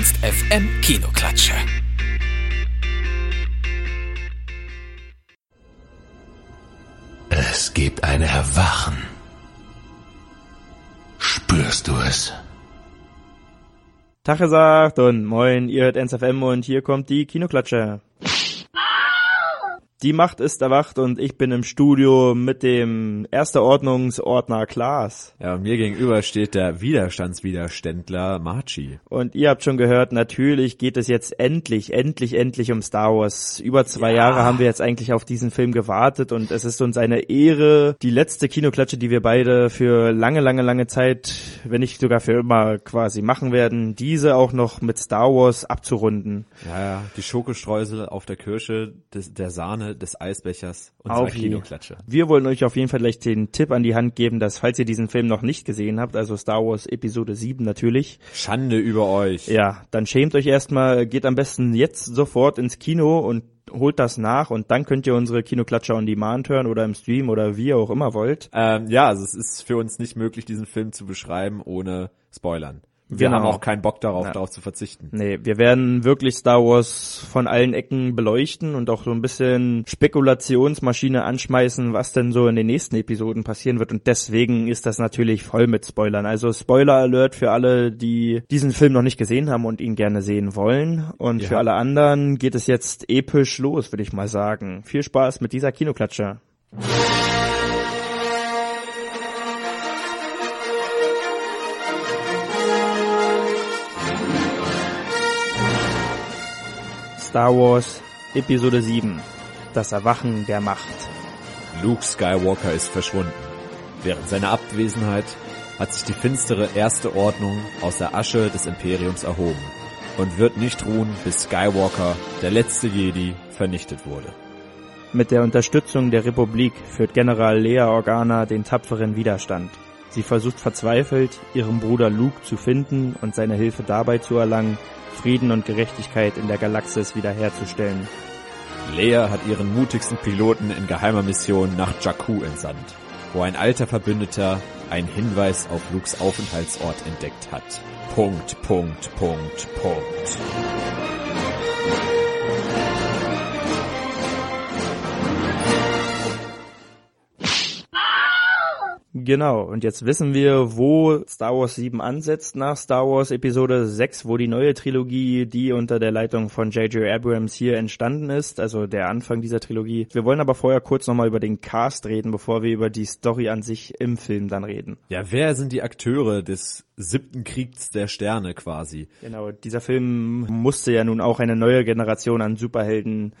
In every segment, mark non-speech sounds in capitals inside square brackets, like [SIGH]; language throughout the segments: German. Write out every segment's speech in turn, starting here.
Ernst FM Kinoklatsche. Es gibt ein Erwachen. Spürst du es? Tag gesagt und moin, ihr hört NSFM und hier kommt die Kinoklatsche. Die Macht ist erwacht und ich bin im Studio mit dem Erster Ordnungsordner Klaas. Ja, und mir gegenüber steht der Widerstandswiderständler Marchi. Und ihr habt schon gehört, natürlich geht es jetzt endlich, endlich, endlich um Star Wars. Über zwei ja. Jahre haben wir jetzt eigentlich auf diesen Film gewartet und es ist uns eine Ehre, die letzte Kinoklatsche, die wir beide für lange, lange, lange Zeit, wenn nicht sogar für immer quasi machen werden, diese auch noch mit Star Wars abzurunden. Ja, ja, die Schokostreusel auf der Kirsche, des, der Sahne des Eisbechers unserer auf Kinoklatsche. Wir wollen euch auf jeden Fall gleich den Tipp an die Hand geben, dass falls ihr diesen Film noch nicht gesehen habt, also Star Wars Episode 7 natürlich. Schande über euch. Ja, dann schämt euch erstmal, geht am besten jetzt sofort ins Kino und holt das nach und dann könnt ihr unsere Kinoklatscher on Demand hören oder im Stream oder wie ihr auch immer wollt. Ähm, ja, also es ist für uns nicht möglich, diesen Film zu beschreiben ohne Spoilern. Wir genau. haben auch keinen Bock darauf, ja. darauf zu verzichten. Nee, wir werden wirklich Star Wars von allen Ecken beleuchten und auch so ein bisschen Spekulationsmaschine anschmeißen, was denn so in den nächsten Episoden passieren wird. Und deswegen ist das natürlich voll mit Spoilern. Also Spoiler Alert für alle, die diesen Film noch nicht gesehen haben und ihn gerne sehen wollen. Und ja. für alle anderen geht es jetzt episch los, würde ich mal sagen. Viel Spaß mit dieser Kinoklatsche. Star Wars Episode 7 Das Erwachen der Macht. Luke Skywalker ist verschwunden. Während seiner Abwesenheit hat sich die finstere Erste Ordnung aus der Asche des Imperiums erhoben und wird nicht ruhen, bis Skywalker, der letzte Jedi, vernichtet wurde. Mit der Unterstützung der Republik führt General Lea Organa den tapferen Widerstand. Sie versucht verzweifelt, ihren Bruder Luke zu finden und seine Hilfe dabei zu erlangen, Frieden und Gerechtigkeit in der Galaxis wiederherzustellen. Leia hat ihren mutigsten Piloten in geheimer Mission nach Jakku entsandt, wo ein alter Verbündeter einen Hinweis auf Lukes Aufenthaltsort entdeckt hat. Punkt, Punkt, Punkt, Punkt. Genau, und jetzt wissen wir, wo Star Wars 7 ansetzt nach Star Wars Episode 6, wo die neue Trilogie, die unter der Leitung von J.J. Abrams hier entstanden ist, also der Anfang dieser Trilogie. Wir wollen aber vorher kurz nochmal über den Cast reden, bevor wir über die Story an sich im Film dann reden. Ja, wer sind die Akteure des siebten Kriegs der Sterne quasi? Genau, dieser Film musste ja nun auch eine neue Generation an Superhelden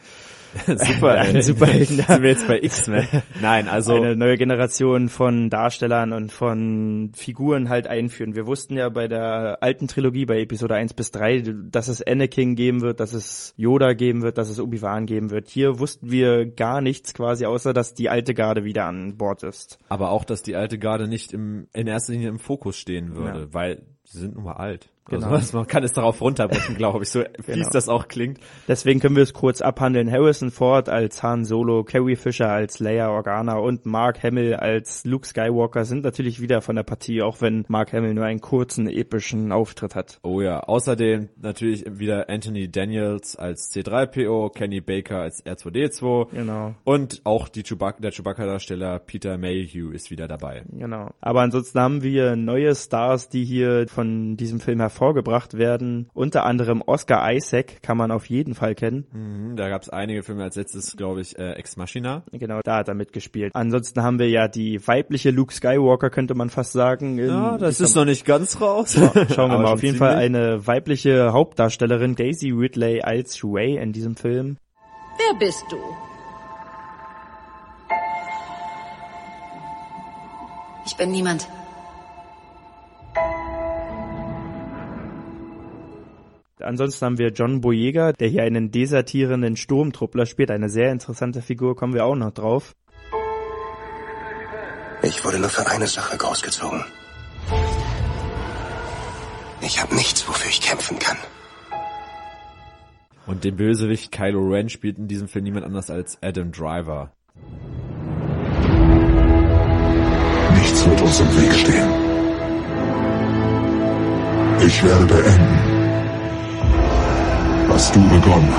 [LAUGHS] Super, Superhelden. Sind wir jetzt bei X-Men? [LAUGHS] Nein, also eine neue Generation von Darstellern und von Figuren halt einführen. Wir wussten ja bei der alten Trilogie, bei Episode 1 bis 3, dass es Anakin geben wird, dass es Yoda geben wird, dass es Obi-Wan geben wird. Hier wussten wir gar nichts quasi, außer dass die alte Garde wieder an Bord ist. Aber auch, dass die alte Garde nicht im, in erster Linie im Fokus stehen würde, ja. weil sie sind nun mal alt. Genau. Also man kann es darauf runterbrechen, glaube ich, so [LAUGHS] genau. das auch klingt. Deswegen können wir es kurz abhandeln. Harrison Ford als Han Solo, Carrie Fisher als Leia Organa und Mark Hamill als Luke Skywalker sind natürlich wieder von der Partie, auch wenn Mark Hamill nur einen kurzen, epischen Auftritt hat. Oh ja, außerdem natürlich wieder Anthony Daniels als C3PO, Kenny Baker als R2D2 genau. und auch die Chewbacca, der Chewbacca-Darsteller Peter Mayhew ist wieder dabei. Genau. Aber ansonsten haben wir neue Stars, die hier von diesem Film hervor hervorgebracht werden. Unter anderem Oscar Isaac kann man auf jeden Fall kennen. Mhm, da gab es einige Filme als letztes, glaube ich, äh, Ex Machina. Genau, da hat er mitgespielt. Ansonsten haben wir ja die weibliche Luke Skywalker, könnte man fast sagen. ja, das ist noch nicht ganz raus. schauen wir mal. Auf jeden Fall eine weibliche Hauptdarstellerin, Daisy Ridley als Ray in diesem Film. Wer bist du? Ich bin niemand. Ansonsten haben wir John Boyega, der hier einen desertierenden Sturmtruppler spielt. Eine sehr interessante Figur, kommen wir auch noch drauf. Ich wurde nur für eine Sache großgezogen. Ich habe nichts, wofür ich kämpfen kann. Und den Bösewicht Kylo Ren spielt in diesem Film niemand anders als Adam Driver. Nichts wird uns im Weg stehen. Ich werde beenden, was du begonnen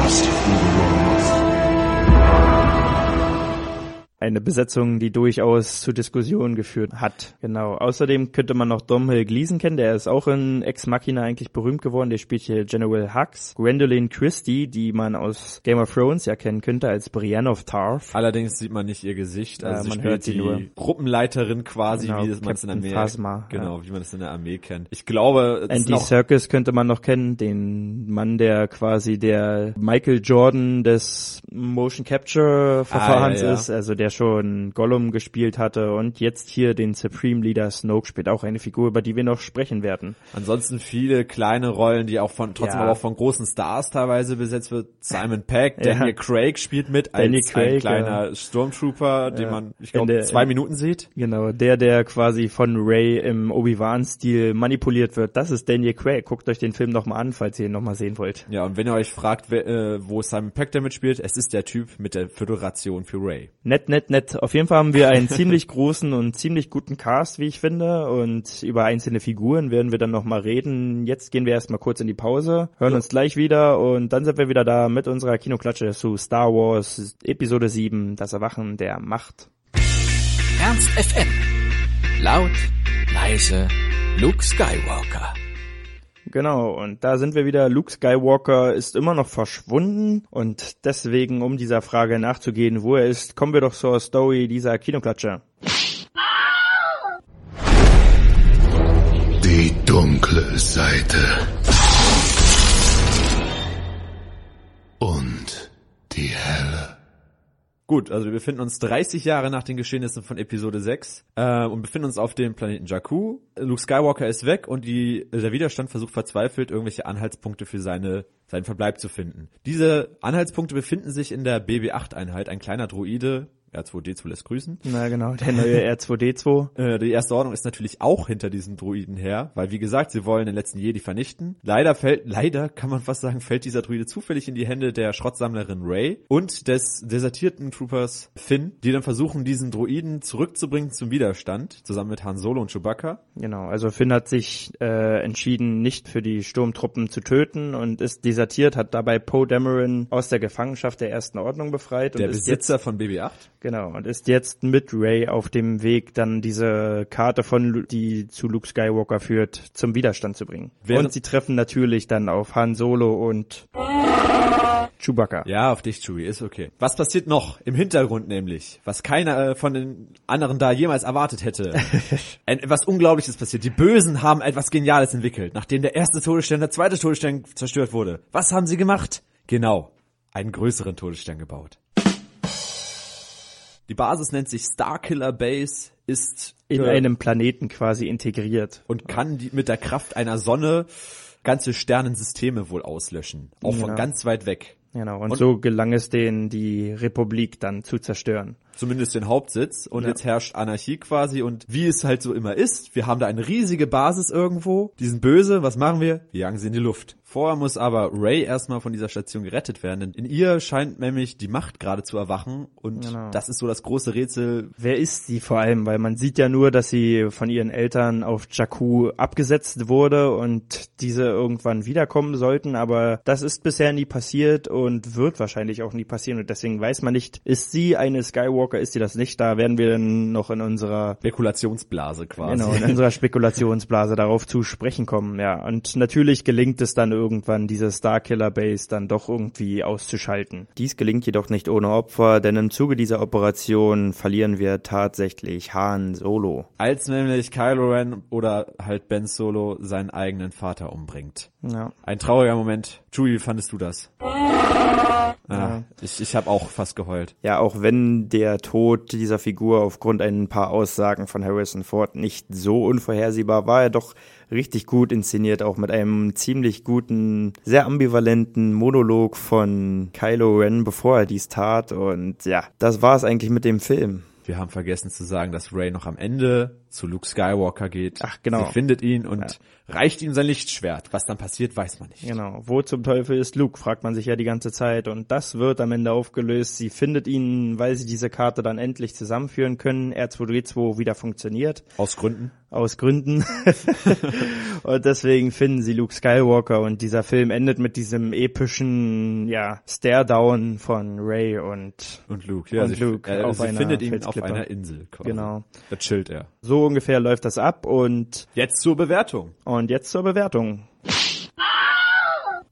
Eine Besetzung, die durchaus zu Diskussionen geführt hat. Genau. Außerdem könnte man noch Domhnall Gleeson kennen, der ist auch in Ex Machina eigentlich berühmt geworden. Der spielt hier General Hux. Gwendolyn Christie, die man aus Game of Thrones ja kennen könnte als Brienne of Tarth. Allerdings sieht man nicht ihr Gesicht. Also Ja, man hört sie die nur. Gruppenleiterin quasi, Genau, wie man es in der Armee Phasma, Genau, wie man es in der Armee kennt. Ich glaube, Andy Serkis könnte man noch kennen, den Mann, der quasi der Michael Jordan des Motion Capture Verfahrens Ah, ja, ja. ist, also der schon Gollum gespielt hatte und jetzt hier den Supreme Leader Snoke spielt, auch eine Figur, über die wir noch sprechen werden. ansonsten viele kleine Rollen, die auch von trotzdem Ja. aber auch von großen Stars teilweise besetzt wird. Simon Peck, Ja. Daniel Craig spielt mit Daniel als ein Craig, kleiner Stormtrooper, den man, ich glaube, zwei Minuten sieht. Genau, der, der quasi von Ray im Obi-Wan-Stil manipuliert wird, das ist Daniel Craig. Guckt euch den Film nochmal an, falls ihr ihn nochmal sehen wollt. Ja, und wenn ihr euch fragt, wer, äh, wo Simon Peck damit spielt, es ist der Typ mit der Föderation für Ray. Nett, nett, nett. Auf jeden Fall haben wir einen ziemlich großen und ziemlich guten Cast, wie ich finde. Und über einzelne Figuren werden wir dann nochmal reden. Jetzt gehen wir erstmal kurz in die Pause, hören uns gleich wieder und dann sind wir wieder da mit unserer Kinoklatsche zu Star Wars Episode 7, das Erwachen der Macht. Ernst FM. Laut, leise, Luke Skywalker. Genau, und da sind wir wieder. Luke Skywalker ist immer noch verschwunden und deswegen, um dieser Frage nachzugehen, wo er ist, kommen wir doch zur Story dieser Kinoklatsche. Die dunkle Seite. Und die helle. Gut, also wir befinden uns 30 Jahre nach den Geschehnissen von Episode 6 äh, und befinden uns auf dem Planeten Jakku. Luke Skywalker ist weg und die, der Widerstand versucht verzweifelt, irgendwelche Anhaltspunkte für seine, seinen Verbleib zu finden. Diese Anhaltspunkte befinden sich in der BB-8-Einheit, ein kleiner Droide, R2D2 lässt grüßen. Na genau, der neue [LAUGHS] R2D2. Äh, die erste Ordnung ist natürlich auch hinter diesen Droiden her, weil wie gesagt, sie wollen den letzten Jedi vernichten. Leider fällt, leider kann man fast sagen, fällt dieser Droide zufällig in die Hände der Schrottsammlerin Rey und des desertierten Troopers Finn, die dann versuchen, diesen Droiden zurückzubringen zum Widerstand, zusammen mit Han Solo und Chewbacca. Genau, also Finn hat sich äh, entschieden, nicht für die Sturmtruppen zu töten und ist desertiert, hat dabei Poe Dameron aus der Gefangenschaft der ersten Ordnung befreit Der und ist jetzt Besitzer von BB-8. Genau und ist jetzt mit Ray auf dem Weg, dann diese Karte von Lu die zu Luke Skywalker führt, zum Widerstand zu bringen. Während- und sie treffen natürlich dann auf Han Solo und Chewbacca. Ja, auf dich, Chewie, ist okay. Was passiert noch im Hintergrund nämlich, was keiner äh, von den anderen da jemals erwartet hätte? [LAUGHS] Ein, etwas Unglaubliches passiert. Die Bösen haben etwas Geniales entwickelt, nachdem der erste Todesstern, der zweite Todesstern zerstört wurde. Was haben sie gemacht? Genau, einen größeren Todesstern gebaut. Die Basis nennt sich Starkiller Base, ist In äh, einem Planeten quasi integriert. und kann die, mit der Kraft einer Sonne ganze Sternensysteme wohl auslöschen. Auch von Genau. ganz weit weg. Genau, und, Und- so gelang es denen, die Republik dann zu zerstören. Zumindest den Hauptsitz und Ja. jetzt herrscht Anarchie quasi und wie es halt so immer ist, wir haben da eine riesige Basis irgendwo, die sind böse, was machen wir? Wir jagen sie in die Luft. Vorher muss aber Ray erstmal von dieser Station gerettet werden, denn in ihr scheint nämlich die Macht gerade zu erwachen und Genau. das ist so das große Rätsel. Wer ist sie vor allem? Weil man sieht ja nur, dass sie von ihren Eltern auf Jakku abgesetzt wurde und diese irgendwann wiederkommen sollten, aber das ist bisher nie passiert und wird wahrscheinlich auch nie passieren und deswegen weiß man nicht, ist sie eine Skywalker, ist sie das nicht? Da werden wir dann noch in unserer Spekulationsblase quasi. Genau, in unserer Spekulationsblase darauf zu sprechen kommen, ja. Und natürlich gelingt es dann irgendwann, diese Starkiller Base dann doch irgendwie auszuschalten. Dies gelingt jedoch nicht ohne Opfer, denn im Zuge dieser Operation verlieren wir tatsächlich Han Solo. Als nämlich Kylo Ren oder halt Ben Solo seinen eigenen Vater umbringt. Ja. Ein trauriger Moment. Chewie, wie fandest du das? Ah, ich ich habe auch fast geheult. Ja, auch wenn der Tod dieser Figur aufgrund ein paar Aussagen von Harrison Ford nicht so unvorhersehbar war, er doch richtig gut inszeniert, auch mit einem ziemlich guten, sehr ambivalenten Monolog von Kylo Ren, bevor er dies tat. Und ja, das war es eigentlich mit dem Film. Wir haben vergessen zu sagen, dass Ray noch am Ende zu Luke Skywalker geht. Ach, genau. Sie findet ihn und reicht ihm sein Lichtschwert. Was dann passiert, weiß man nicht. Genau. Wo zum Teufel ist Luke, fragt man sich ja die ganze Zeit. Und das wird am Ende aufgelöst. Sie findet ihn, weil sie diese Karte dann endlich zusammenführen können. R2D2 wieder funktioniert. Aus Gründen. Aus Gründen. [LAUGHS] und deswegen finden sie Luke Skywalker und dieser Film endet mit diesem epischen, ja, Stare-Down von Ray und, Und Luke, ja. Und sie, Luke äh, sie findet ihn auf einer Insel. Quasi. Genau. Da chillt er. so ungefähr läuft das ab und Jetzt zur Bewertung. Und jetzt zur Bewertung.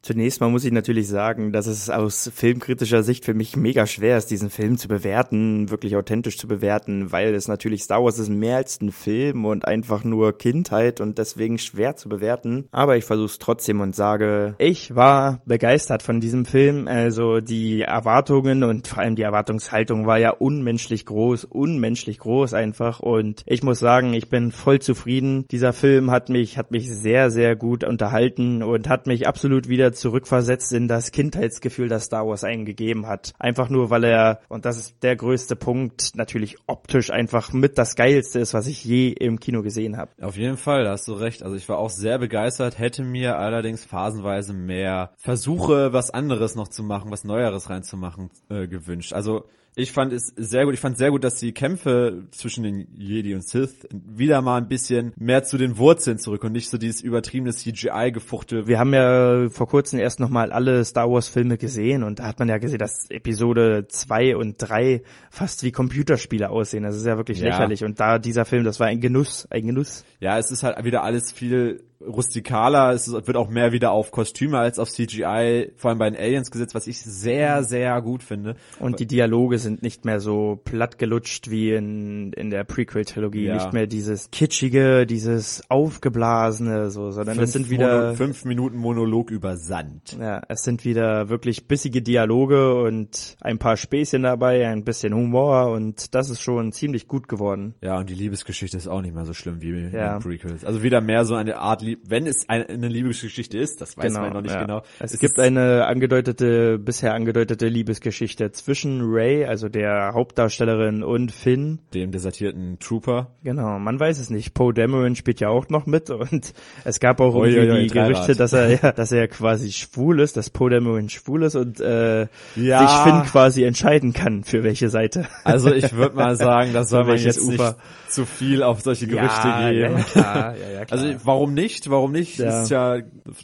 Zunächst mal muss ich natürlich sagen, dass es aus filmkritischer Sicht für mich mega schwer ist, diesen Film zu bewerten, wirklich authentisch zu bewerten, weil es natürlich Star Wars ist mehr als ein Film und einfach nur Kindheit und deswegen schwer zu bewerten. Aber ich versuche es trotzdem und sage, ich war begeistert von diesem Film. Also die Erwartungen und vor allem die Erwartungshaltung war ja unmenschlich groß, unmenschlich groß einfach. Und ich muss sagen, ich bin voll zufrieden. Dieser Film hat mich, hat mich sehr, sehr gut unterhalten und hat mich absolut wieder zurückversetzt in das Kindheitsgefühl, das Star Wars einen gegeben hat. Einfach nur, weil er, und das ist der größte Punkt, natürlich optisch einfach mit das Geilste ist, was ich je im Kino gesehen habe. Auf jeden Fall, da hast du recht. Also ich war auch sehr begeistert, hätte mir allerdings phasenweise mehr Versuche, was anderes noch zu machen, was Neueres reinzumachen, äh, gewünscht. Also ich fand es sehr gut. Ich fand sehr gut, dass die Kämpfe zwischen den Jedi und Sith wieder mal ein bisschen mehr zu den Wurzeln zurück und nicht so dieses übertriebene CGI-Gefuchtel. Wir haben ja vor kurzem erst nochmal alle Star Wars Filme gesehen und da hat man ja gesehen, dass Episode 2 und 3 fast wie Computerspiele aussehen. Das ist ja wirklich Ja. lächerlich. Und da dieser Film, das war ein Genuss, ein Genuss. Ja, es ist halt wieder alles viel rustikaler, es wird auch mehr wieder auf Kostüme als auf CGI, vor allem bei den Aliens gesetzt, was ich sehr, sehr gut finde. Und die Dialoge sind nicht mehr so platt gelutscht wie in, in der Prequel-Trilogie. Ja. Nicht mehr dieses kitschige, dieses aufgeblasene, so, sondern es sind wieder, Mono, fünf Minuten Monolog über Sand. ja, es sind wieder wirklich bissige Dialoge und ein paar Späßchen dabei, ein bisschen Humor und das ist schon ziemlich gut geworden. Ja, und die Liebesgeschichte ist auch nicht mehr so schlimm wie in Ja. den Prequels. Also wieder mehr so eine Art, Wenn es eine, eine Liebesgeschichte ist, das weiß man noch nicht ja. genau. Es, ist- gibt eine angedeutete, bisher angedeutete Liebesgeschichte zwischen Ray, also der Hauptdarstellerin, und Finn. dem desertierten Trooper. Genau, man weiß es nicht. Poe Dameron spielt ja auch noch mit und es gab auch irgendwie ui, ui, die Gerüchte, dass er ja, [LAUGHS] dass er quasi schwul ist, dass Poe Dameron schwul ist und äh, Ja. sich Finn quasi entscheiden kann für welche Seite. Also ich würde mal [LAUGHS] sagen, das soll man jetzt Ufer. nicht zu viel auf solche Gerüchte ja, geben. Ja, ja, klar, ja, ja, [LAUGHS] klar. Also warum nicht? Warum nicht? Ja. Ist ja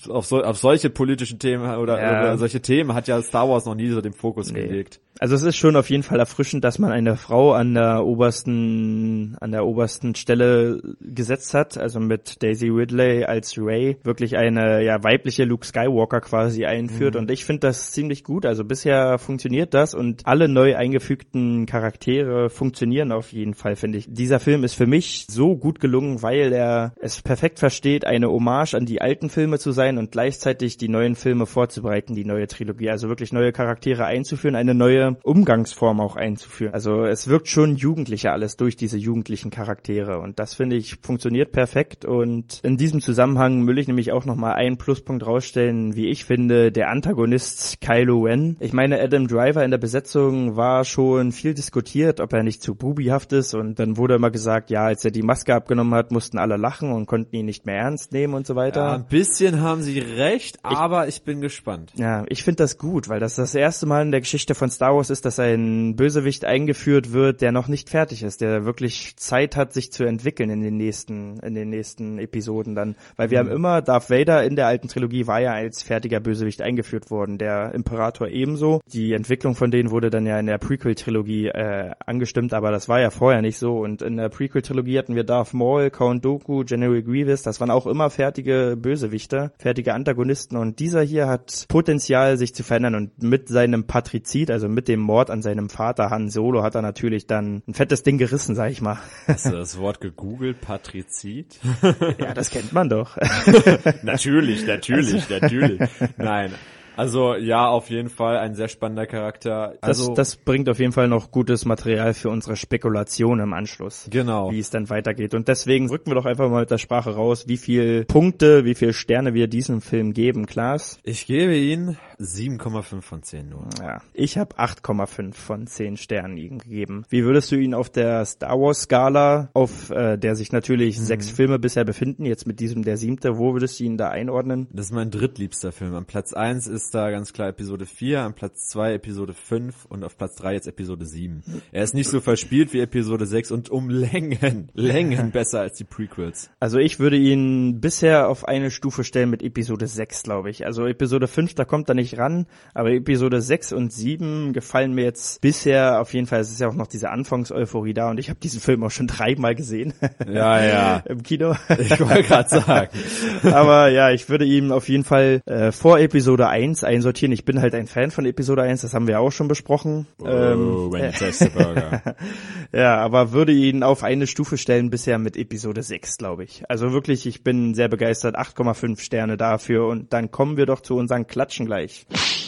auf, so, auf solche politischen Themen oder, Ja. oder solche Themen hat ja Star Wars noch nie so den Fokus Nee. gelegt. Also es ist schon auf jeden Fall erfrischend, dass man eine Frau an der obersten, an der obersten Stelle gesetzt hat, also mit Daisy Ridley als Ray wirklich eine ja weibliche Luke Skywalker quasi einführt und ich finde das ziemlich gut. Also bisher funktioniert das und alle neu eingefügten Charaktere funktionieren auf jeden Fall, finde ich. Dieser Film ist für mich so gut gelungen, weil er es perfekt versteht, eine Hommage an die alten Filme zu sein und gleichzeitig die neuen Filme vorzubereiten, die neue Trilogie, also wirklich neue Charaktere einzuführen, eine neue Umgangsform auch einzuführen. Also es wirkt schon jugendlicher alles durch diese jugendlichen Charaktere und das finde ich funktioniert perfekt und in diesem Zusammenhang will ich nämlich auch nochmal einen Pluspunkt rausstellen, wie ich finde, der Antagonist Kylo Ren. Ich meine, Adam Driver in der Besetzung war schon viel diskutiert, ob er nicht zu bubihaft ist und dann wurde immer gesagt, ja, als er die Maske abgenommen hat, mussten alle lachen und konnten ihn nicht mehr ernst nehmen und so weiter. Ja, ein bisschen haben sie recht, aber ich bin gespannt. Ja, ich finde das gut, weil das das erste Mal in der Geschichte von Star Wars ist, dass ein Bösewicht eingeführt wird, der noch nicht fertig ist, der wirklich Zeit hat, sich zu entwickeln in den nächsten, in den nächsten Episoden dann. Weil wir haben immer, Darth Vader in der alten Trilogie war ja als fertiger Bösewicht eingeführt worden, der Imperator ebenso. Die Entwicklung von denen wurde dann ja in der Prequel-Trilogie äh, angestimmt, aber das war ja vorher nicht so. Und in der Prequel-Trilogie hatten wir Darth Maul, Count Dooku, General Grievous, das waren auch immer fertige Bösewichter, fertige Antagonisten und dieser hier hat Potenzial, sich zu verändern und mit seinem Patrizid, also mit dem Mord an seinem Vater Han Solo, hat er natürlich dann ein fettes Ding gerissen, sag ich mal. Hast du das Wort gegoogelt? Patrizid? [LAUGHS] ja, das kennt man doch. [LAUGHS] natürlich, natürlich, natürlich. Nein. Also ja, auf jeden Fall ein sehr spannender Charakter. Das, Also das bringt auf jeden Fall noch gutes Material für unsere Spekulation im Anschluss. Genau. Wie es dann weitergeht. Und deswegen rücken wir doch einfach mal mit der Sprache raus, wie viel Punkte, wie viel Sterne wir diesem Film geben, Klaas. ich gebe ihn 7,5 von 10 nur. Ja, ich habe 8,5 von 10 Sternen ihm gegeben. Wie würdest du ihn auf der Star Wars Skala, auf äh, der sich natürlich sechs Filme bisher befinden, jetzt mit diesem der siebte, wo würdest du ihn da einordnen? Das ist mein drittliebster Film. Am Platz 1 ist da ganz klar Episode 4, am Platz 2 Episode 5 und auf Platz 3 jetzt Episode 7. Er ist nicht so verspielt wie Episode 6 und um Längen, [LAUGHS] Längen besser als die Prequels. Also ich würde ihn bisher auf eine Stufe stellen mit Episode 6, glaube ich. Also Episode 5, da kommt er nicht ran, aber Episode 6 und 7 gefallen mir jetzt bisher auf jeden Fall. Es ist ja auch noch diese Anfangseuphorie da und ich habe diesen Film auch schon dreimal gesehen. Ja, ja. [LAUGHS] Im Kino. Ich wollte gerade sagen. [LAUGHS] Aber ja, ich würde ihm auf jeden Fall äh, vor Episode 1 einsortieren. Ich bin halt ein Fan von Episode 1, das haben wir auch schon besprochen. Oh, Ähm, [LAUGHS] ja, aber würde ihn auf eine Stufe stellen bisher mit Episode 6, glaube ich. Also wirklich, ich bin sehr begeistert. 8,5 Sterne dafür und dann kommen wir doch zu unseren Klatschen gleich. English.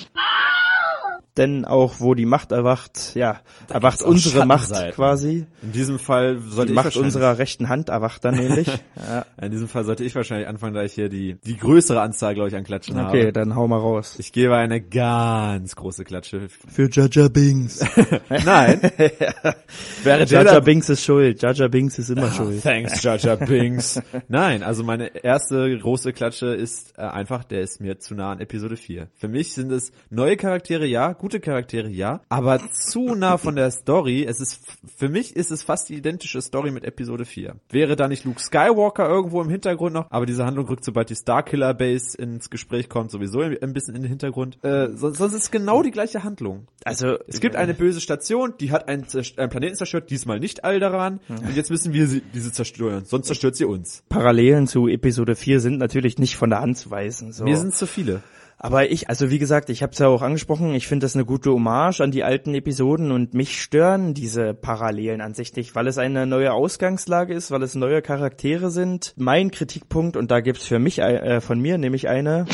Denn auch wo die Macht erwacht, ja, erwacht gibt's auch unsere Macht quasi. In diesem Fall sollte Die ich Macht wahrscheinlich- unserer rechten Hand erwacht dann nämlich. [LAUGHS] ja. In diesem Fall sollte ich wahrscheinlich anfangen, da ich hier die, die größere Anzahl, glaube ich, an Klatschen Okay, habe. dann hau mal raus. Ich gebe eine ganz große Klatsche. Für Jaja Binks. [LAUGHS] Nein. [LAUGHS] Wäre der Jaja da- Binks ist schuld. Jaja Binks ist immer schuld. Thanks, Jaja Binks. Nein, also meine erste große Klatsche ist äh, einfach, der ist mir zu nah an Episode 4. Für mich sind es neue Charaktere, ja, gute Charaktere, ja, aber zu nah von der Story. Es ist, für mich ist es fast die identische Story mit Episode 4. Wäre da nicht Luke Skywalker irgendwo im Hintergrund noch, aber diese Handlung rückt, sobald die Starkiller Base ins Gespräch kommt, sowieso ein bisschen in den Hintergrund. Äh, sonst, sonst ist es genau die gleiche Handlung. Also Es gibt eine böse Station, die hat einen, einen Planeten zerstört, diesmal nicht Alderan. Und jetzt müssen wir sie, diese zerstören, sonst zerstört sie uns. Parallelen zu Episode 4 sind natürlich nicht von der Hand zu weisen. So. Mir sind zu viele. Aber ich, also wie gesagt, ich habe es ja auch angesprochen, ich finde das eine gute Hommage an die alten Episoden und mich stören diese Parallelen an sich nicht, weil es eine neue Ausgangslage ist, weil es neue Charaktere sind. Mein Kritikpunkt, und da gibt's für mich äh, von mir nämlich eine,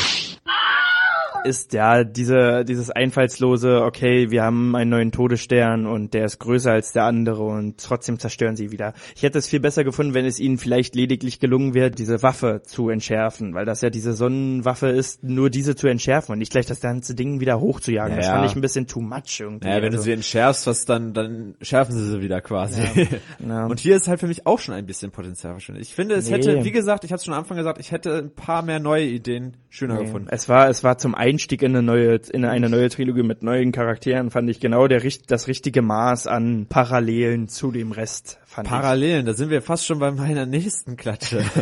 ist ja diese dieses einfallslose, okay, wir haben einen neuen Todesstern und der ist größer als der andere und trotzdem zerstören sie wieder. Ich hätte es viel besser gefunden, wenn es ihnen vielleicht lediglich gelungen wäre, diese Waffe zu entschärfen, weil das ja diese Sonnenwaffe ist, nur diese zu entschärfen und nicht gleich das ganze Ding wieder hochzujagen. Das Ja. fand ich ein bisschen too much irgendwie. Naja, wenn du Also, sie entschärfst, was dann, dann schärfen sie sie wieder quasi. Ja. Und hier ist halt für mich auch schon ein bisschen Potenzial verschwunden. Ich finde, es Nee. hätte, wie gesagt, ich hatte schon am Anfang gesagt, ich hätte ein paar mehr neue Ideen schöner gefunden. es war es war zum Einstieg in eine neue in eine neue Trilogie mit neuen Charakteren fand ich genau der das richtige Maß an Parallelen zu dem Rest fand ich. Parallelen, da sind wir fast schon bei meiner nächsten Klatsche. [LAUGHS]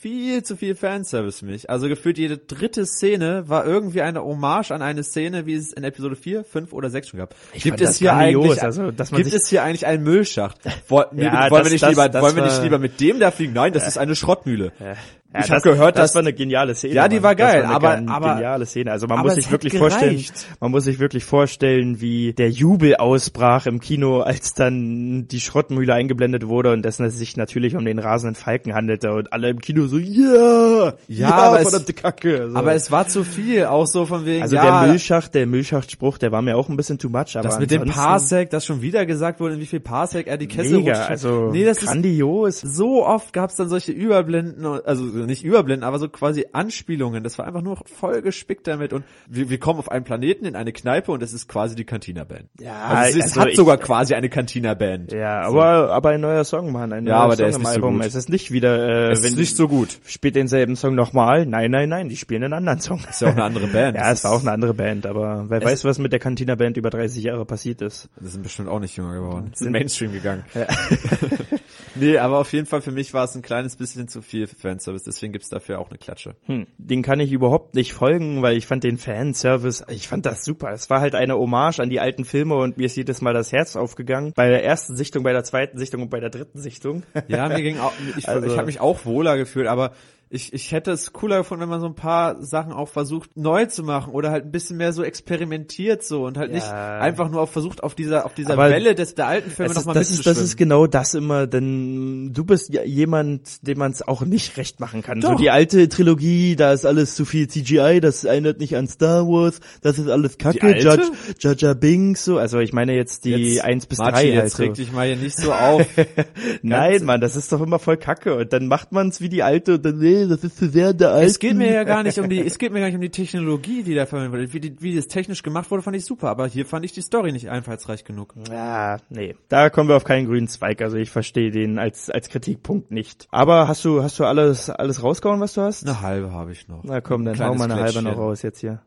viel zu viel Fanservice für mich. Also gefühlt jede dritte Szene war irgendwie eine Hommage an eine Szene, wie es in Episode 4, 5 oder 6 schon gab. Ich gibt es das hier grandios, eigentlich, also, dass man gibt es hier eigentlich einen Müllschacht? [LAUGHS] Ja, wollen das- wir nicht das- lieber, das wollen wir nicht lieber mit dem da fliegen? Nein, das ist eine Schrottmühle. Ja, ich habe gehört, das dass war eine geniale Szene. Ja, die Mann. war geil, eine aber- aber- geniale Szene. Also man muss es sich wirklich vorstellen, man muss sich wirklich vorstellen, wie der Jubel ausbrach im Kino, als dann die Schrottmühle eingeblendet wurde und dessen es sich natürlich um den rasenden Falken handelte und alle im Kino so, ja, ja, aber es- verdammte Kacke. So. aber es war zu viel, auch so von wegen, also ja, der Milchschacht, der Milchschachtspruch, der war mir auch ein bisschen too much. Aber das mit dem Parsec, das schon wieder gesagt wurde, in wie viel Parsec er die Kessel mega, rutscht. also nee, das ist grandios. so oft gab's dann solche Überblenden, also nicht Überblenden, aber so quasi Anspielungen. Das war einfach nur voll gespickt damit und wir, wir kommen auf einen Planeten in eine Kneipe und es ist quasi die Cantina-Band. Ja, also es, ist, also hat ich- sogar quasi eine Cantina-Band. Ja, aber aber ein neuer Song, Mann, ein Ja, neuer aber der Song ist im nicht so gut. Es ist nicht wieder, äh, Es wenn ist nicht so gut. spielt denselben Song nochmal. Nein, nein, nein, die spielen einen anderen Song. Ist ja auch eine andere Band. ja, Das es war ist- auch eine andere Band, aber wer weiß, was mit der Cantina Band über 30 Jahre passiert ist. Die sind bestimmt auch nicht jünger geworden. Sind Mainstream gegangen. [LAUGHS] nee, aber auf jeden Fall für mich war es ein kleines bisschen zu viel Fanservice, deswegen gibt's dafür auch eine Klatsche. Hm. Den kann ich überhaupt nicht folgen, weil ich fand den Fanservice, ich fand das super. Es war halt eine Hommage an die alten Filme und mir ist jedes Mal das Herz aufgegangen. Bei der ersten Sichtung, bei der zweiten Sichtung und bei der dritten Sichtung. Ja, mir ging auch, [LAUGHS] ich, Also- ich habe mich auch wohler gefühlt, aber ich, ich hätte es cooler gefunden, wenn man so ein paar Sachen auch versucht neu zu machen oder halt ein bisschen mehr so experimentiert so und halt Ja. nicht einfach nur auf versucht auf dieser auf dieser Aber Welle des der alten Filme nochmal das, ist, das ist genau das immer, denn du bist ja jemand, dem man es auch nicht recht machen kann. So Doch. die alte Trilogie, da ist alles zu viel CGI, das erinnert nicht an Star Wars, das ist alles Kacke? Judge, Judge Binks, so, also ich meine jetzt die Jetzt, 1 bis Martin, 3 halt jetzt so. reg dich mal hier nicht so auf. [LAUGHS] Nein, Mann, das ist doch immer voll Kacke und dann macht man es wie die alte und dann, nee, nee, das ist zu sehr der alte. Es geht mir ja gar nicht um die, [LAUGHS] es geht mir gar nicht um die Technologie, die da verwendet wurde. Wie, die, wie das technisch gemacht wurde, fand ich super, aber hier fand ich die Story nicht einfallsreich genug. Ja, nee. Da kommen wir auf keinen grünen Zweig. Also ich verstehe den als, als Kritikpunkt nicht. Aber hast du, hast du alles, alles rausgehauen, was du hast? Eine halbe habe ich noch. Na komm, dann hau mal eine halbe noch raus jetzt hier.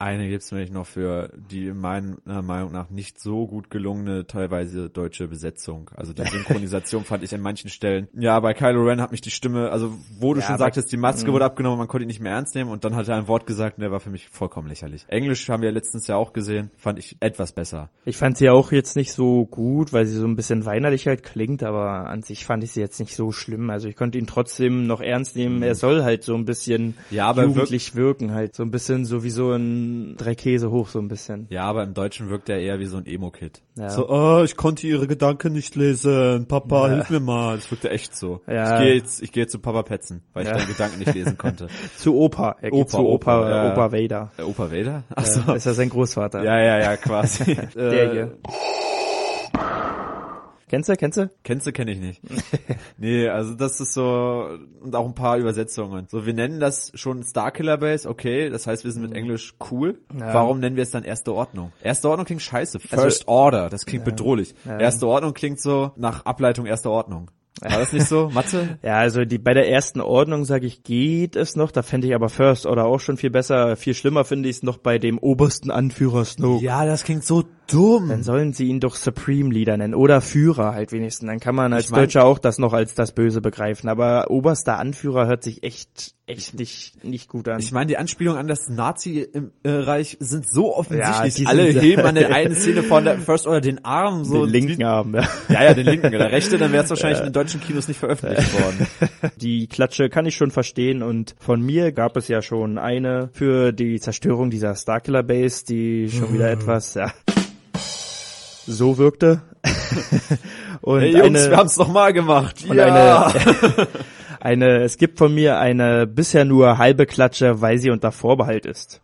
Eine gibt's nämlich noch für die meiner Meinung nach nicht so gut gelungene teilweise deutsche Besetzung. Also die [LAUGHS] Synchronisation fand ich an manchen Stellen. Ja, bei Kylo Ren hat mich die Stimme, also wo du Ja, schon sagtest, die Maske Mhm. wurde abgenommen, man konnte ihn nicht mehr ernst nehmen und dann hat er ein Wort gesagt und der war für mich vollkommen lächerlich. Englisch haben wir letztens ja auch gesehen, fand ich etwas besser. Ich fand sie auch jetzt nicht so gut, weil sie so ein bisschen weinerlich halt klingt, aber an sich fand ich sie jetzt nicht so schlimm. Also ich konnte ihn trotzdem noch ernst nehmen. Er soll halt so ein bisschen Mhm. Ja, aber jugendlich wirken, halt so ein bisschen so wie so ein drei Käse hoch, so ein bisschen. Ja, aber im Deutschen wirkt er eher wie so ein Emo-Kid. Ja. So, oh, ich konnte ihre Gedanken nicht lesen. Papa, Ja. hilf mir mal. Das wirkte echt so. Ja. Ich gehe jetzt, ich gehe jetzt zu Papa Petzen, weil ich Ja. deine Gedanken nicht lesen konnte. [LAUGHS] Zu Opa. Er geht Opa, zu Opa, Opa, ja. Opa Vader. Der Opa Vader? Ach Ja, so. ist ja sein Großvater. Ja, ja, ja, quasi. [LAUGHS] Der Äh, hier. Kennst du, kennst du? Kennst du, kenne ich nicht. [LAUGHS] nee, also das ist so, und auch ein paar Übersetzungen. So, wir nennen das schon Starkiller Base, okay, das heißt, wir sind mit Englisch cool. Ja. Warum nennen wir es dann Erste Ordnung? Erste Ordnung klingt scheiße. Also- First Order, das klingt bedrohlich. Ja. Erste Ordnung klingt so nach Ableitung Erster Ordnung. War das nicht so? Mathe? [LAUGHS] Ja, also die bei der ersten Ordnung sage ich, geht es noch. Da fände ich aber First Order auch schon viel besser. Viel schlimmer finde ich es noch bei dem obersten Anführer Snoke. Ja, das klingt so dumm. Dann sollen sie ihn doch Supreme Leader nennen oder Führer halt wenigstens. Dann kann man als Ich mein- Deutscher auch das noch als das Böse begreifen. Aber oberster Anführer hört sich echt, echt nicht, nicht gut an. Ich meine, die Anspielungen an das Nazi-Reich sind so offensichtlich. die Alle heben an der [LAUGHS] einen Szene von der First Order den Arm so. den linken Arm, ja. Ja, ja, den linken. Der [LAUGHS] rechte, dann wäre es wahrscheinlich in den deutschen Kinos nicht veröffentlicht [LAUGHS] worden. Die Klatsche kann ich schon verstehen und von mir gab es ja schon eine für die Zerstörung dieser Starkiller Base, die schon wieder etwas, ja, so wirkte. und Hey Jungs, eine, wir haben's noch mal gemacht. und ja. eine, eine, es gibt von mir eine bisher nur halbe Klatsche, weil sie unter Vorbehalt ist.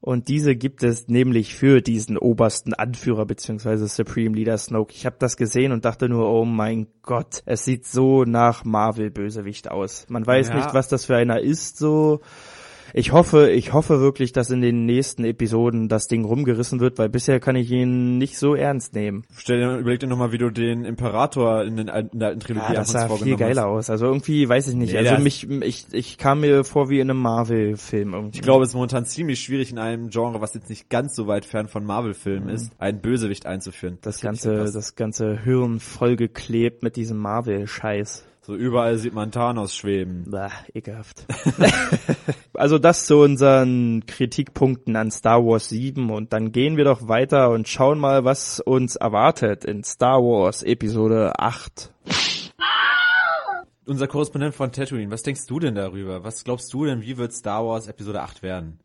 Und diese gibt es nämlich für diesen obersten Anführer beziehungsweise Supreme Leader Snoke. Ich habe das gesehen und dachte nur, oh mein Gott, es sieht so nach Marvel-Bösewicht aus. Man weiß Ja. nicht, was das für einer ist, so. Ich hoffe, ich hoffe wirklich, dass in den nächsten Episoden das Ding rumgerissen wird, weil bisher kann ich ihn nicht so ernst nehmen. Stell dir, überleg dir nochmal, wie du den Imperator in, den, in der alten Trilogie Ja, das anfangs sah viel geiler hast. aus. Also irgendwie weiß ich nicht. Nee, also das- mich, ich, ich kam mir vor wie in einem Marvel-Film irgendwie. Ich glaube, es ist momentan ziemlich schwierig in einem Genre, was jetzt nicht ganz so weit fern von Marvel-Filmen ist, einen Bösewicht einzuführen. das ich ganze, das ganze Hirn vollgeklebt mit diesem Marvel-Scheiß. So überall sieht man Thanos schweben. Bah, ekelhaft. [LAUGHS] also das zu unseren Kritikpunkten an Star Wars 7 und dann gehen wir doch weiter und schauen mal, was uns erwartet in Star Wars Episode 8. Unser Korrespondent von Tatooine, was denkst du denn darüber? Was glaubst du denn, wie wird Star Wars Episode 8 werden?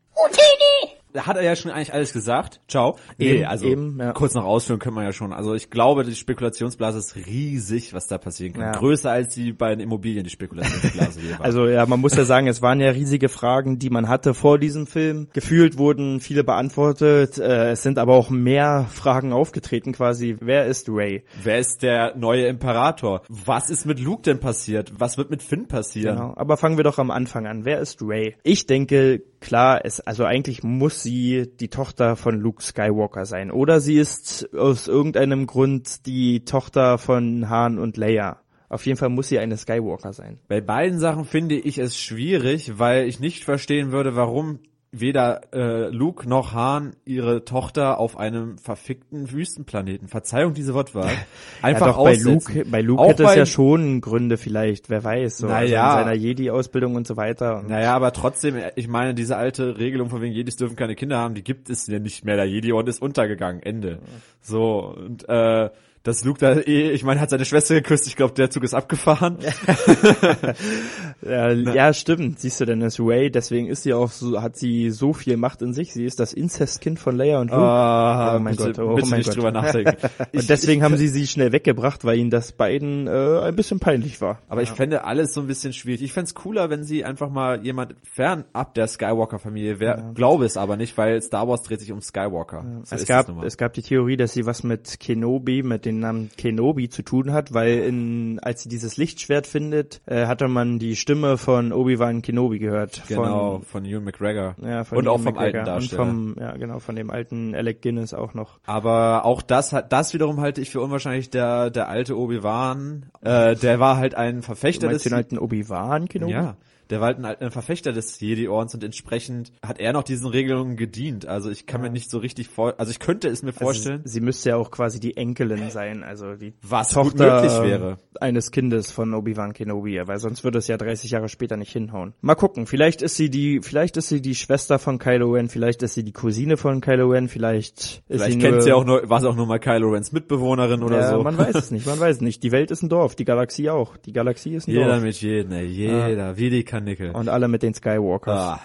Da hat er ja schon eigentlich alles gesagt. Ciao. Nee, Eben, also eben, ja. kurz noch ausführen können wir ja schon. Also ich glaube, die Spekulationsblase ist riesig, was da passieren kann. Ja. Größer als die beiden Immobilien, die Spekulationsblase [LAUGHS] hier war. Also ja, man muss ja sagen, es waren ja riesige Fragen, die man hatte vor diesem Film. Gefühlt wurden viele beantwortet. Äh, es sind aber auch mehr Fragen aufgetreten quasi. Wer ist Ray? Wer ist der neue Imperator? Was ist mit Luke denn passiert? Was wird mit Finn passieren? Genau. Aber fangen wir doch am Anfang an. Wer ist Ray? Ich denke, klar, es, also eigentlich muss sie die Tochter von Luke Skywalker sein. Oder sie ist aus irgendeinem Grund die Tochter von Han und Leia. Auf jeden Fall muss sie eine Skywalker sein. Bei beiden Sachen finde ich es schwierig, weil ich nicht verstehen würde, warum weder äh, Luke noch Han ihre Tochter auf einem verfickten Wüstenplaneten, Verzeihung diese Wortwahl, [LAUGHS] einfach ja, doch, bei. Luke, bei Luke Auch hätte es ja schon Gründe vielleicht, wer weiß, so also Naja. in seiner Jedi-Ausbildung und so weiter. Und Naja, aber trotzdem, ich meine, diese alte Regelung von wegen Jedis dürfen keine Kinder haben, die gibt es ja nicht mehr. Der Jedi-Orden ist untergegangen. Ende. So, und äh, dass Luke da eh, ich meine, hat seine Schwester geküsst, ich glaube, der Zug ist abgefahren. [LAUGHS] [LAUGHS] Ja, ja, stimmt. Siehst du, denn ist Ray, deswegen ist sie auch so, hat sie so viel Macht in sich. Sie ist das Inzestkind von Leia und Luke. Ah, oh mein bitte, Gott, oh bitte mein nicht Gott. drüber nachdenken. [LAUGHS] und deswegen haben sie sie schnell weggebracht, weil ihnen das beiden äh, ein bisschen peinlich war. Aber ich fände alles so ein bisschen schwierig. Ich fände es cooler, wenn sie einfach mal jemand fernab der Skywalker-Familie wäre. Glaube es aber nicht, weil Star Wars dreht sich um Skywalker. So es gab, es gab die Theorie, dass sie was mit Kenobi, mit den Namen Kenobi zu tun hat, weil in, als sie dieses Lichtschwert findet, äh, hatte man die Stimme von Obi-Wan Kenobi gehört. Genau, Von, von Ewan McGregor. ja, von und auch Ian vom alten McGregor Darsteller. Und vom, ja, genau, von dem alten Alec Guinness auch noch. Aber auch das hat, das wiederum halte ich für unwahrscheinlich. Der, der alte Obi-Wan, äh, der war halt ein Du Verfechter meinst des, den alten Obi-Wan Kenobi? ja, der war halt ein, Verfechter des Jedi-Ordens und entsprechend hat er noch diesen Regelungen gedient. Also ich kann mir nicht so richtig vor, also ich könnte es mir vorstellen, Also, sie müsste ja auch quasi die Enkelin sein, also die was Tochter möglich wäre. eines Kindes von Obi-Wan Kenobi, weil sonst würde es ja 30 Jahre später nicht hinhauen. Mal gucken, vielleicht ist sie die, vielleicht ist sie die Schwester von Kylo Ren, vielleicht ist sie die Cousine von Kylo Ren, vielleicht ist Vielleicht sie kennt nur, sie auch nur, war sie auch nur mal Kylo Rens Mitbewohnerin oder ja, so. man weiß es nicht, man weiß es nicht. Die Welt ist ein Dorf, die Galaxie auch. Die Galaxie ist ein Jeder Dorf. mit jedem, ey, jeder, wie die Kanickel. Und alle mit den Skywalkers. Ah,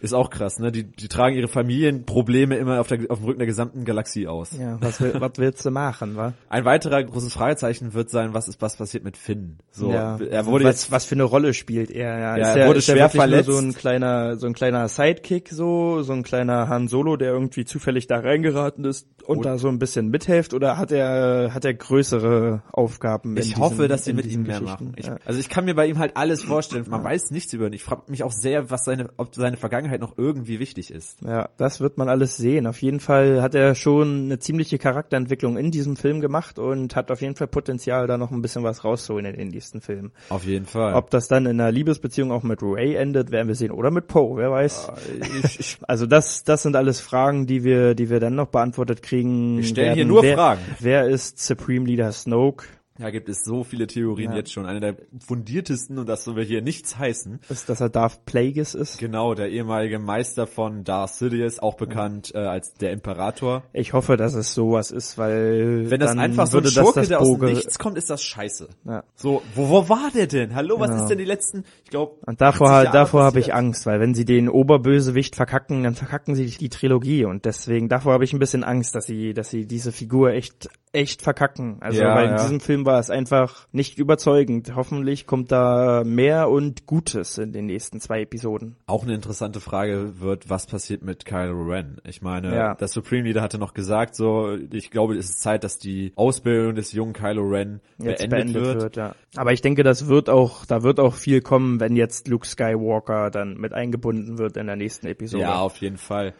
ist auch krass, ne? Die, die tragen ihre Familienprobleme immer auf, der, auf dem Rücken der gesamten Galaxie aus. Ja, was, will, was willst du machen, wa? [LAUGHS] Ein weiterer großes Fragezeichen wird sein, was ist, was passiert mit Finn? So, ja. er wurde was, jetzt, was für eine Rolle spielt er? Ja, Ja, ist er wurde ist er schwer verletzt. so ein kleiner, so ein kleiner Sidekick, so so ein kleiner Han Solo, der irgendwie zufällig da reingeraten ist und Und- da so ein bisschen mithilft, oder hat er hat er größere Aufgaben? ich hoffe, diesen- dass sie mit ihm mehr machen. Ich, ja. Also ich kann mir bei ihm halt alles vorstellen. Man weiß nichts über ihn. Ich frage mich auch sehr, was seine, ob seine Vergangenheit noch irgendwie wichtig ist. Ja, das wird man alles sehen. Auf jeden Fall hat er schon eine ziemliche Charakterentwicklung in diesem Film gemacht und hat auf jeden Fall Potenzial, da noch ein bisschen was rauszuholen in den nächsten Filmen. Auf jeden Fall. Ob das dann in einer Liebesbeziehung auch mit Ray endet, werden wir sehen. Oder mit Poe, wer weiß. [LAUGHS] also das, das sind alles Fragen, die wir, die wir dann noch beantwortet kriegen. Wir stellen werden. hier nur wer, Fragen. Wer ist Supreme Leader Snoke? Da gibt es so viele Theorien Ja. jetzt schon. Eine der fundiertesten, und das soll hier nichts heißen. Ist, dass er Darth Plagueis ist? Genau, der ehemalige Meister von Darth Sidious, auch bekannt äh, als der Imperator. Ich hoffe, dass es sowas ist, weil Wenn das einfach so ein Schurke, das der das aus dem Boge, Nichts kommt, ist das scheiße. Ja. So, wo, wo war der denn? Hallo, was Genau. ist denn die letzten, ich glaube, Und davor, 80 Jahre davor habe ich? Angst, weil wenn sie den Oberbösewicht verkacken, dann verkacken sie die Trilogie und deswegen davor habe ich ein bisschen Angst, dass sie, dass sie diese Figur echt, echt verkacken. Also Ja, weil in ja. diesem Film war es einfach nicht überzeugend. Hoffentlich kommt da mehr und Gutes in den nächsten zwei Episoden. Auch eine interessante Frage wird, was passiert mit Kylo Ren? Ich meine, Ja. der Supreme Leader hatte noch gesagt, so, ich glaube, es ist Zeit, dass die Ausbildung des jungen Kylo Ren Jetzt beendet, beendet wird. wird. ja. Aber ich denke, das wird auch, da wird auch viel kommen, wenn jetzt Luke Skywalker dann mit eingebunden wird in der nächsten Episode. Ja, auf jeden Fall.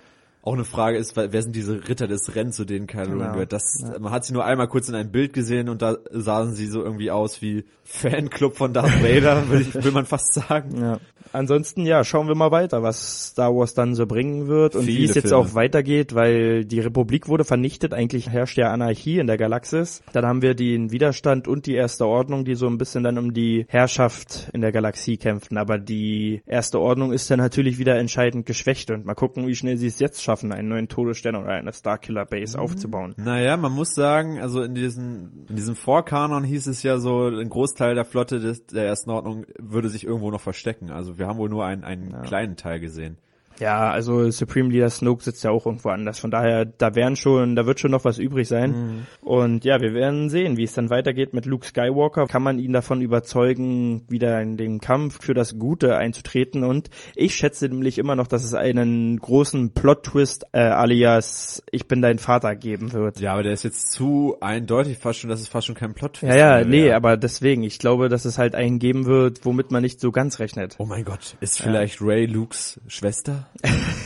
Auch eine Frage ist, wer sind diese Ritter des Rennens, zu denen Kylo Ren Genau. gehört? Das, Man hat sie nur einmal kurz in einem Bild gesehen und da sahen sie so irgendwie aus wie Fanclub von Darth Vader, [LAUGHS] will, ich, will man fast sagen. Ja. Ansonsten, ja, schauen wir mal weiter, was Star Wars dann so bringen wird und wie es jetzt Filme. auch weitergeht, weil die Republik wurde vernichtet, eigentlich herrscht ja Anarchie in der Galaxis. Dann haben wir den Widerstand und die Erste Ordnung, die so ein bisschen dann um die Herrschaft in der Galaxie kämpften. Aber die Erste Ordnung ist dann natürlich wieder entscheidend geschwächt und mal gucken, wie schnell sie es jetzt schaffen, einen neuen Todesstern oder eine Starkiller Base aufzubauen. Naja, man muss sagen, also in diesem, in diesem Vorkanon hieß es ja so, ein Großteil der Flotte des, der Ersten Ordnung würde sich irgendwo noch verstecken. Also wir haben wohl nur einen, einen kleinen Teil gesehen. Ja, also Supreme Leader Snoke sitzt ja auch irgendwo anders. Von daher, da werden schon, da wird schon noch was übrig sein. Und ja, wir werden sehen, wie es dann weitergeht mit Luke Skywalker. Kann man ihn davon überzeugen, wieder in den Kampf für das Gute einzutreten? Und ich schätze nämlich immer noch, dass es einen großen Plot-Twist, äh, alias Ich bin dein Vater geben wird. Ja, aber der ist jetzt zu eindeutig fast schon, dass es fast schon kein Plot Ja, ja, mehr nee, wäre. aber deswegen, ich glaube, dass es halt einen geben wird, womit man nicht so ganz rechnet. Oh mein Gott, ist vielleicht Ray Lukes Schwester?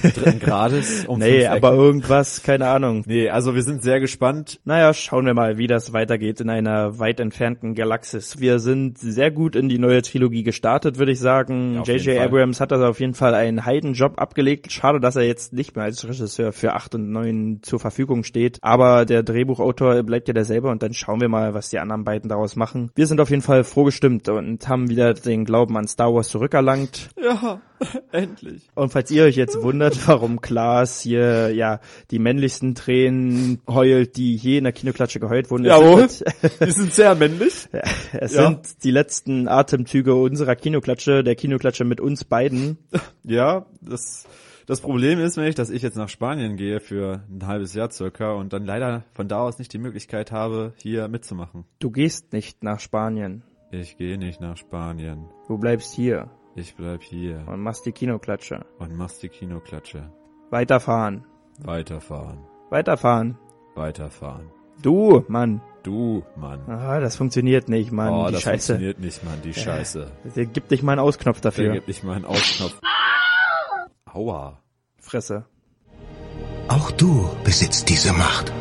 Dritten Grades? Um [LAUGHS] Nee, aber irgendwas, keine Ahnung. Nee, also wir sind sehr gespannt. Naja, schauen wir mal, wie das weitergeht in einer weit entfernten Galaxis. Wir sind sehr gut in die neue Trilogie gestartet, würde ich sagen. Ja, J.J. Fall. Abrams hat da auf jeden Fall einen Heidenjob abgelegt. Schade, dass er jetzt nicht mehr als Regisseur für 8 und 9 zur Verfügung steht. Aber der Drehbuchautor bleibt ja derselbe und dann schauen wir mal, was die anderen beiden daraus machen. Wir sind auf jeden Fall froh gestimmt und haben wieder den Glauben an Star Wars zurückerlangt. Ja, [LAUGHS] endlich. Und falls ihr euch jetzt wundert, [LAUGHS] warum Klaas hier ja die männlichsten Tränen heult, die je in der Kinoklatsche geheult wurden, Jawohl. sind, [LAUGHS] Die sind sehr männlich. [LAUGHS] es Ja. sind die letzten Atemzüge unserer Kinoklatsche, der Kinoklatsche mit uns beiden. Ja, das, das Problem ist nämlich, dass ich jetzt nach Spanien gehe für ein halbes Jahr circa und dann leider von da aus nicht die Möglichkeit habe, hier mitzumachen. Du gehst nicht nach Spanien. Ich gehe nicht nach Spanien. Du bleibst hier Ich bleib hier und machst die Kinoklatsche. und machst die Kinoklatsche. Weiterfahren. Weiterfahren. Weiterfahren. Weiterfahren. Du, Mann. Du, Mann. Ah, das funktioniert nicht, Mann. oh, die das Scheiße. funktioniert nicht, Mann, die Scheiße. Gib dich mal einen Ausknopf Der dafür. gibt nicht mal einen Ausknopf. Aua. Fresse. Auch du besitzt diese Macht.